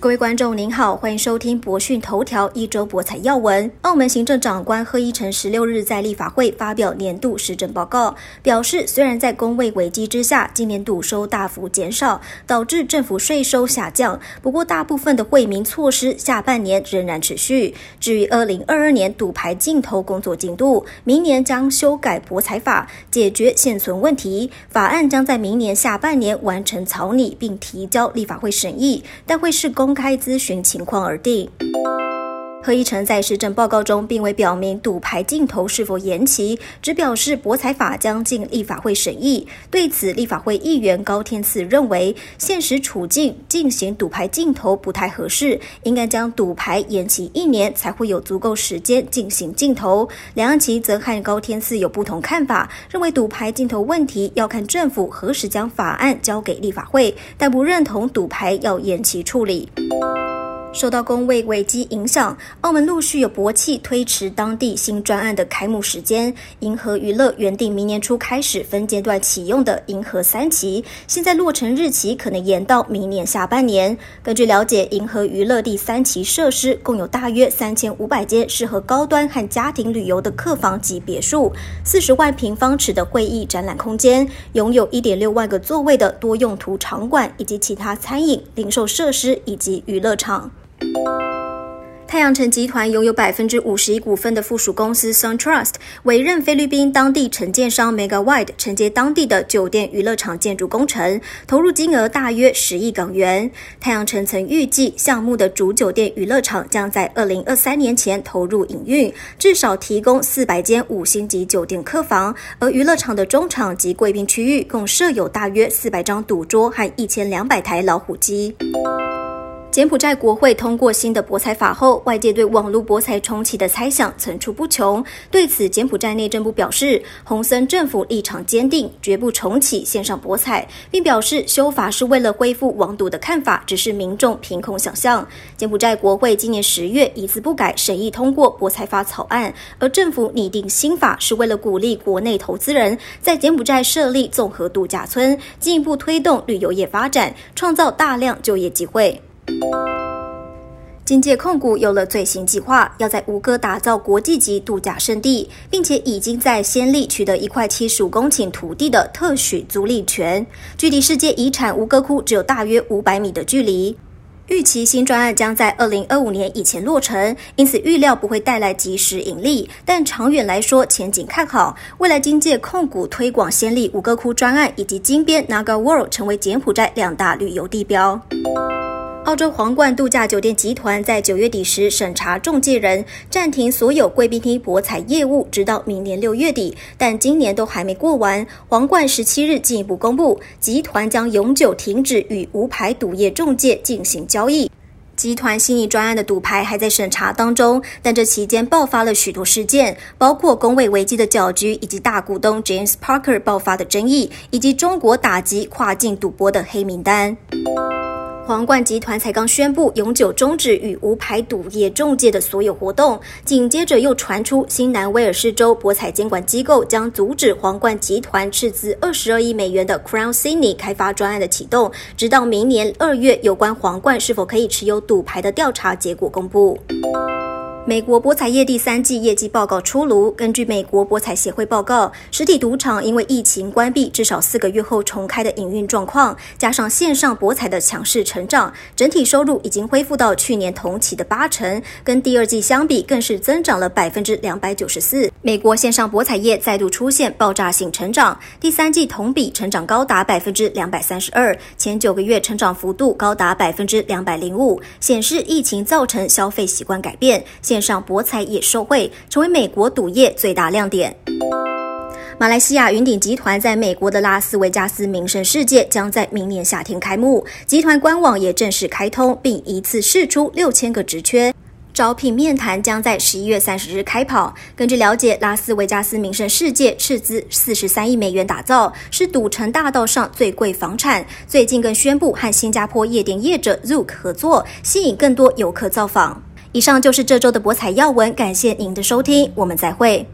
各位观众您好，欢迎收听博讯头条一周博彩要闻。澳门行政长官贺一诚十六日在立法会发表年度施政报告，表示虽然在工位危机之下，今年赌收大幅减少，导致政府税收下降，不过大部分的惠民措施下半年仍然持续。至于二零二二年赌牌镜头工作进度，明年将修改博彩法，解决现存问题。法案将在明年下半年完成草拟，并提交立法会审议，但会是公。公开咨询情况而定。贺一成在施政报告中并未表明赌牌镜头是否延期，只表示博彩法将进立法会审议。对此，立法会议员高天赐认为，现实处境进行赌牌镜头不太合适，应该将赌牌延期一年，才会有足够时间进行镜头。梁安琪则和高天赐有不同看法，认为赌牌镜头问题要看政府何时将法案交给立法会，但不认同赌牌要延期处理。受到工位危机影响，澳门陆续有博企推迟当地新专案的开幕时间。银河娱乐原定明年初开始分阶段启用的银河三期，现在落成日期可能延到明年下半年。根据了解，银河娱乐第三期设施共有大约三千五百间适合高端和家庭旅游的客房及别墅，四十万平方尺的会议展览空间，拥有一点六万个座位的多用途场馆，以及其他餐饮、零售设施以及娱乐场。太阳城集团拥有百分之五十一股份的附属公司 SunTrust 委任菲律宾当地承建商 Megawide 承接当地的酒店娱乐场建筑工程，投入金额大约十亿港元。太阳城曾预计项目的主酒店娱乐场将在二零二三年前投入营运，至少提供四百间五星级酒店客房，而娱乐场的中场及贵宾区域共设有大约四百张赌桌和一千两百台老虎机。柬埔寨国会通过新的博彩法后，外界对网络博彩重启的猜想层出不穷。对此，柬埔寨内政部表示，洪森政府立场坚定，绝不重启线上博彩，并表示修法是为了恢复网赌的看法，只是民众凭空想象。柬埔寨国会今年十月一字不改审议通过博彩法草案，而政府拟定新法是为了鼓励国内投资人在柬埔寨设立综合度假村，进一步推动旅游业发展，创造大量就业机会。金界控股有了最新计划，要在吴哥打造国际级度假胜地，并且已经在先例取得一块七十五公顷土地的特许租赁权，距离世界遗产吴哥窟只有大约五百米的距离。预期新专案将在二零二五年以前落成，因此预料不会带来及时盈利，但长远来说前景看好。未来金界控股推广先例吴哥窟专案，以及金边 Naga World 成为柬埔寨两大旅游地标。澳洲皇冠度假酒店集团在九月底时审查中介人暂停所有贵宾厅博彩业务，直到明年六月底，但今年都还没过完。皇冠十七日进一步公布，集团将永久停止与无牌赌业中介进行交易。集团新一专案的赌牌还在审查当中，但这期间爆发了许多事件，包括工位危机的搅局，以及大股东 James Parker 爆发的争议，以及中国打击跨境赌博的黑名单。皇冠集团才刚宣布永久终止与无牌赌业中介的所有活动，紧接着又传出新南威尔士州博彩监管机构将阻止皇冠集团斥资二十二亿美元的 Crown Sydney 开发专案的启动，直到明年二月有关皇冠是否可以持有赌牌的调查结果公布。美国博彩业第三季业绩报告出炉。根据美国博彩协会报告，实体赌场因为疫情关闭至少四个月后重开的营运状况，加上线上博彩的强势成长，整体收入已经恢复到去年同期的八成，跟第二季相比更是增长了百分之两百九十四。美国线上博彩业再度出现爆炸性成长，第三季同比成长高达百分之两百三十二，前九个月成长幅度高达百分之两百零五，显示疫情造成消费习惯改变。现上博彩也受惠，成为美国赌业最大亮点。马来西亚云顶集团在美国的拉斯维加斯名胜世界将在明年夏天开幕，集团官网也正式开通，并一次试出六千个职缺，招聘面谈将在十一月三十日开跑。根据了解，拉斯维加斯名胜世界斥资四十三亿美元打造，是赌城大道上最贵房产。最近更宣布和新加坡夜店业者 Zook 合作，吸引更多游客造访。以上就是这周的博彩要闻，感谢您的收听，我们再会。